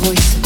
voice.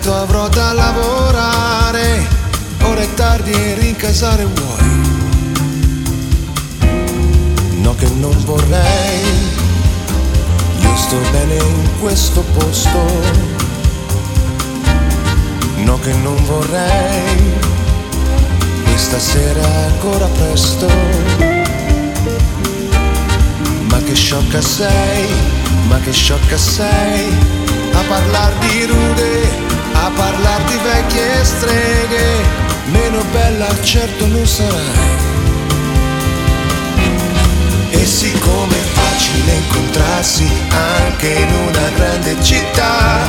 Tanto avrò da lavorare. Ora è tardi e rincasare vuoi. No che non vorrei, io sto bene in questo posto, no che non vorrei, questa sera è ancora presto, ma che sciocca sei, ma che sciocca sei, a parlar di rude, a parlar di vecchie streghe, meno bella certo non sarai e siccome è facile incontrarsi anche in una grande città,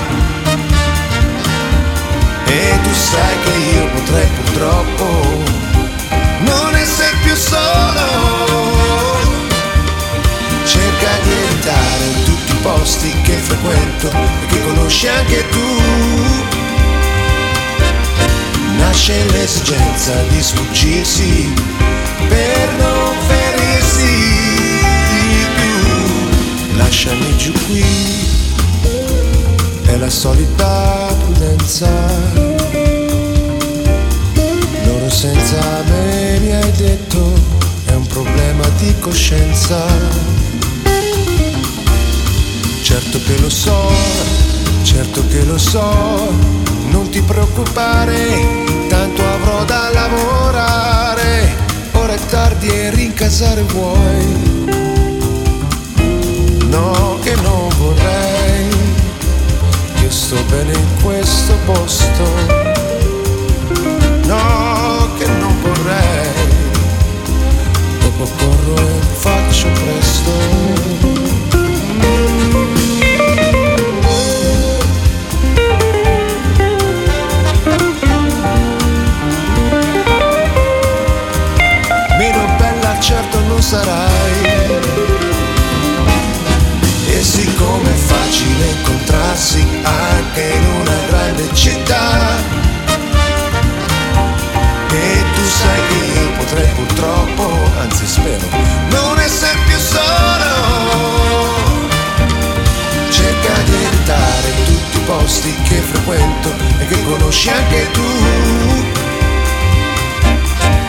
e tu sai che io potrei purtroppo non essere più solo, cerca di evitare tutti i posti che frequento e che conosci anche tu. Nasce l'esigenza di sfuggirsi per non ferirsi lasciami giù qui, è la solita prudenza. Loro senza me mi hai detto, è un problema di coscienza. Certo che lo so, certo che lo so, non ti preoccupare, tanto avrò da lavorare. Ora è tardi e rincasare vuoi no che non vorrei, io sto bene in questo posto, no che non vorrei, dopo corro e faccio presto. Città. E tu sai che io potrei purtroppo, anzi spero, non essere più solo. Cerca di evitare tutti i posti che frequento e che conosci anche tu.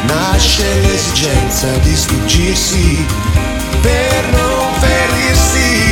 Nasce l'esigenza di sfuggirsi per non ferirsi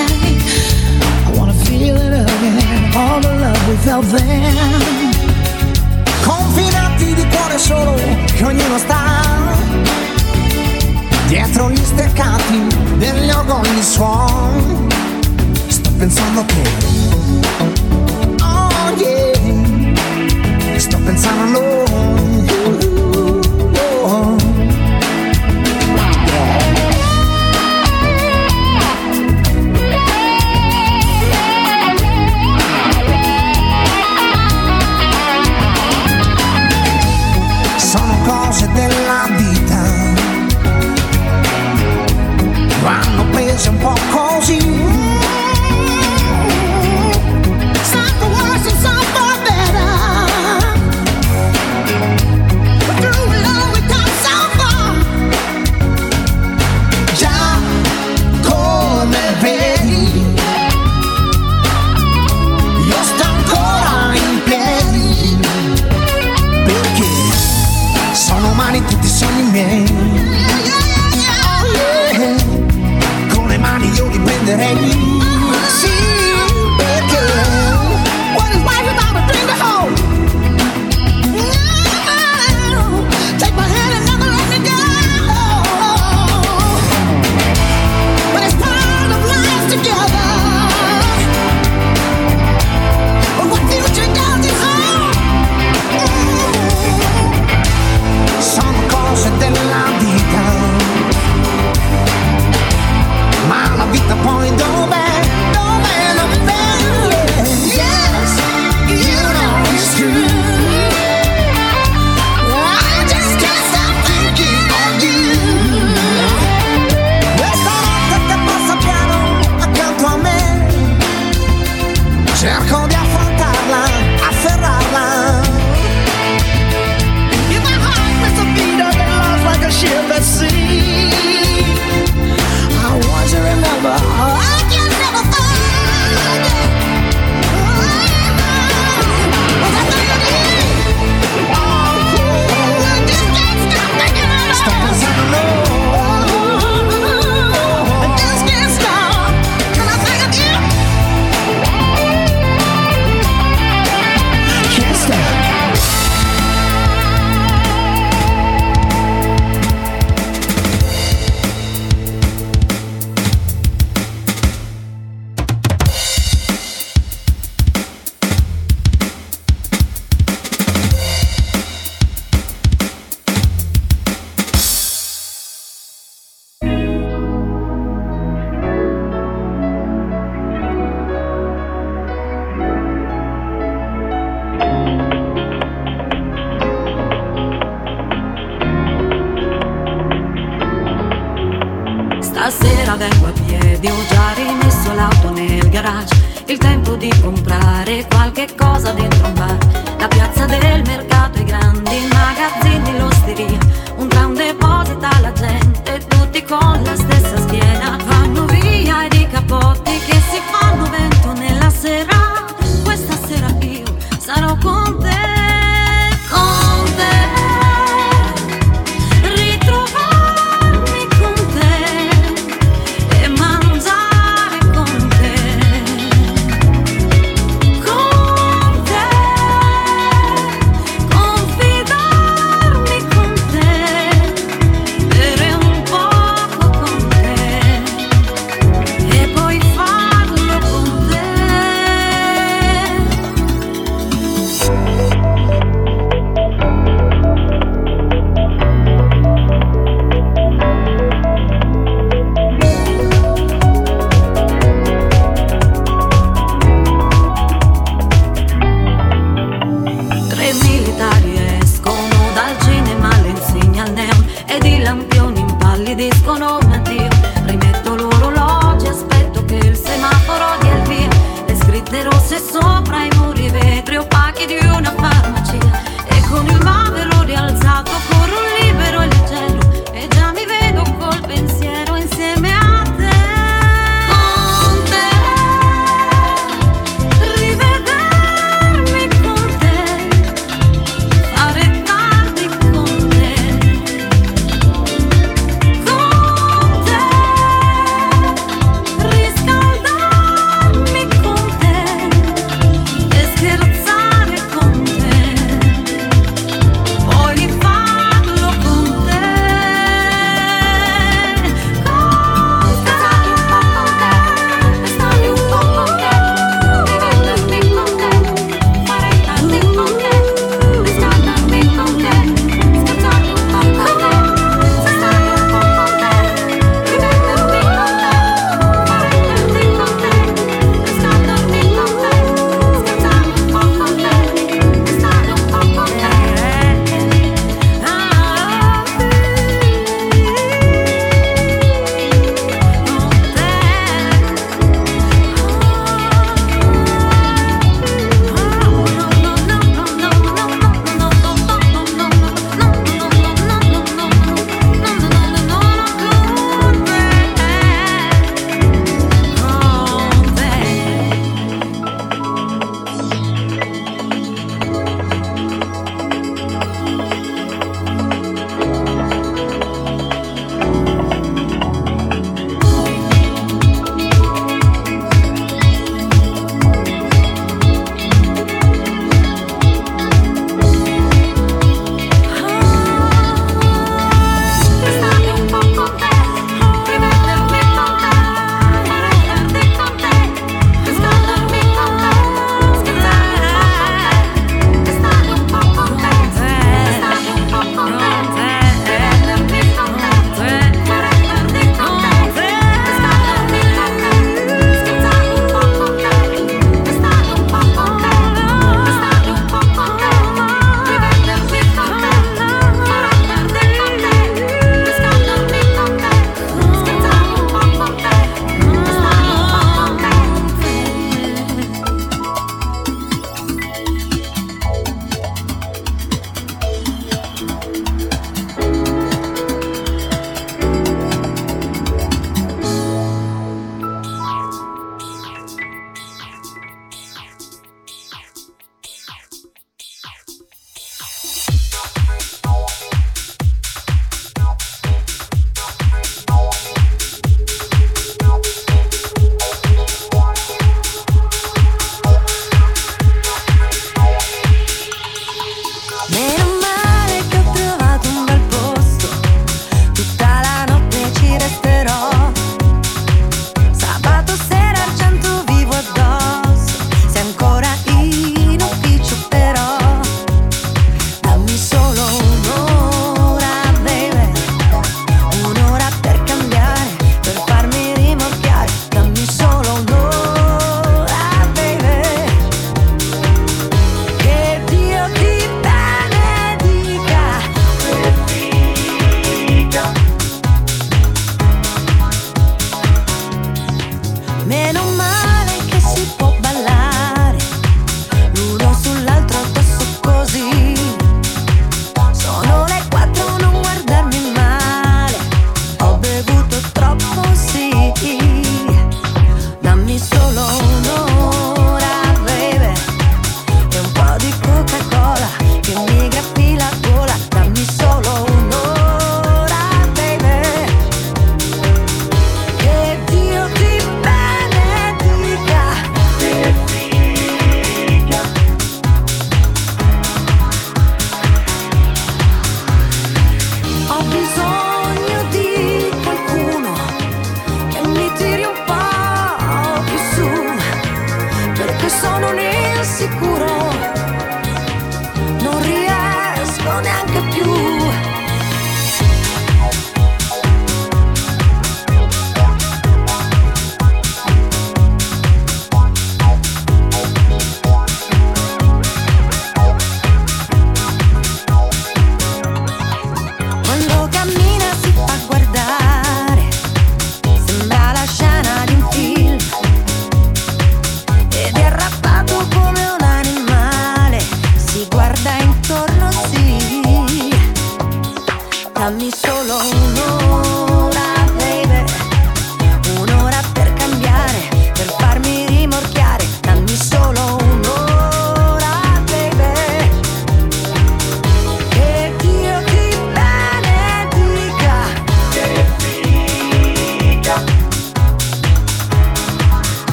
feel it again, all the love we felt then. Confidati di cuore solo che ognuno sta dietro gli steccati degli orgogli suon. Sto pensando che, oh yeah, sto pensando a loro. hey, Vedi ho già rimesso l'auto nel garage. Il tempo di comprare qualche cosa dentro un bar. La piazza del mercato, i grandi magazzini, l'osteria. Un tram deposita la gente, tutti con la stessa schiena. Vanno via i capotti che si fanno vento nella sera. Questa sera io sarò con te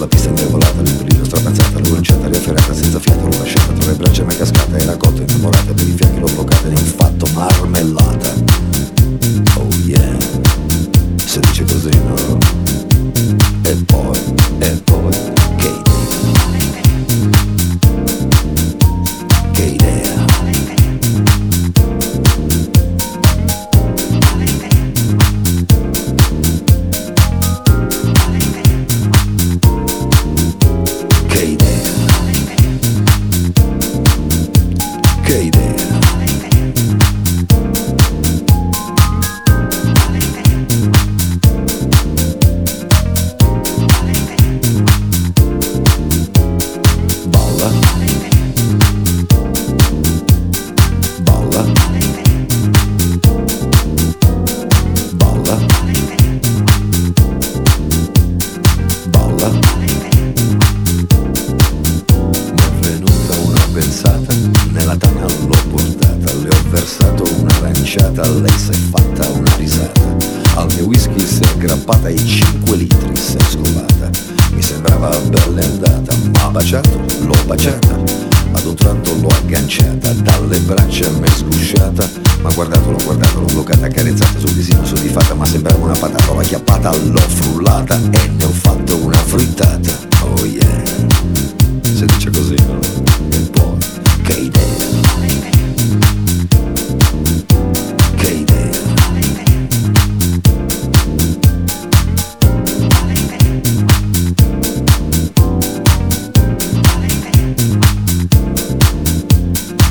sulla pista indebolata, l'indolino strapazzata, l'uranciata riafferrata, senza fiato, rovesciata, tra le braccia mai cascata, era cotta, innamorata, per i fianchi l'ho bloccata, ne ho fatto marmellata. Oh yeah, se dice così no. E poi, e poi.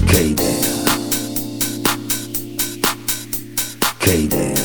Che idea. Che idea.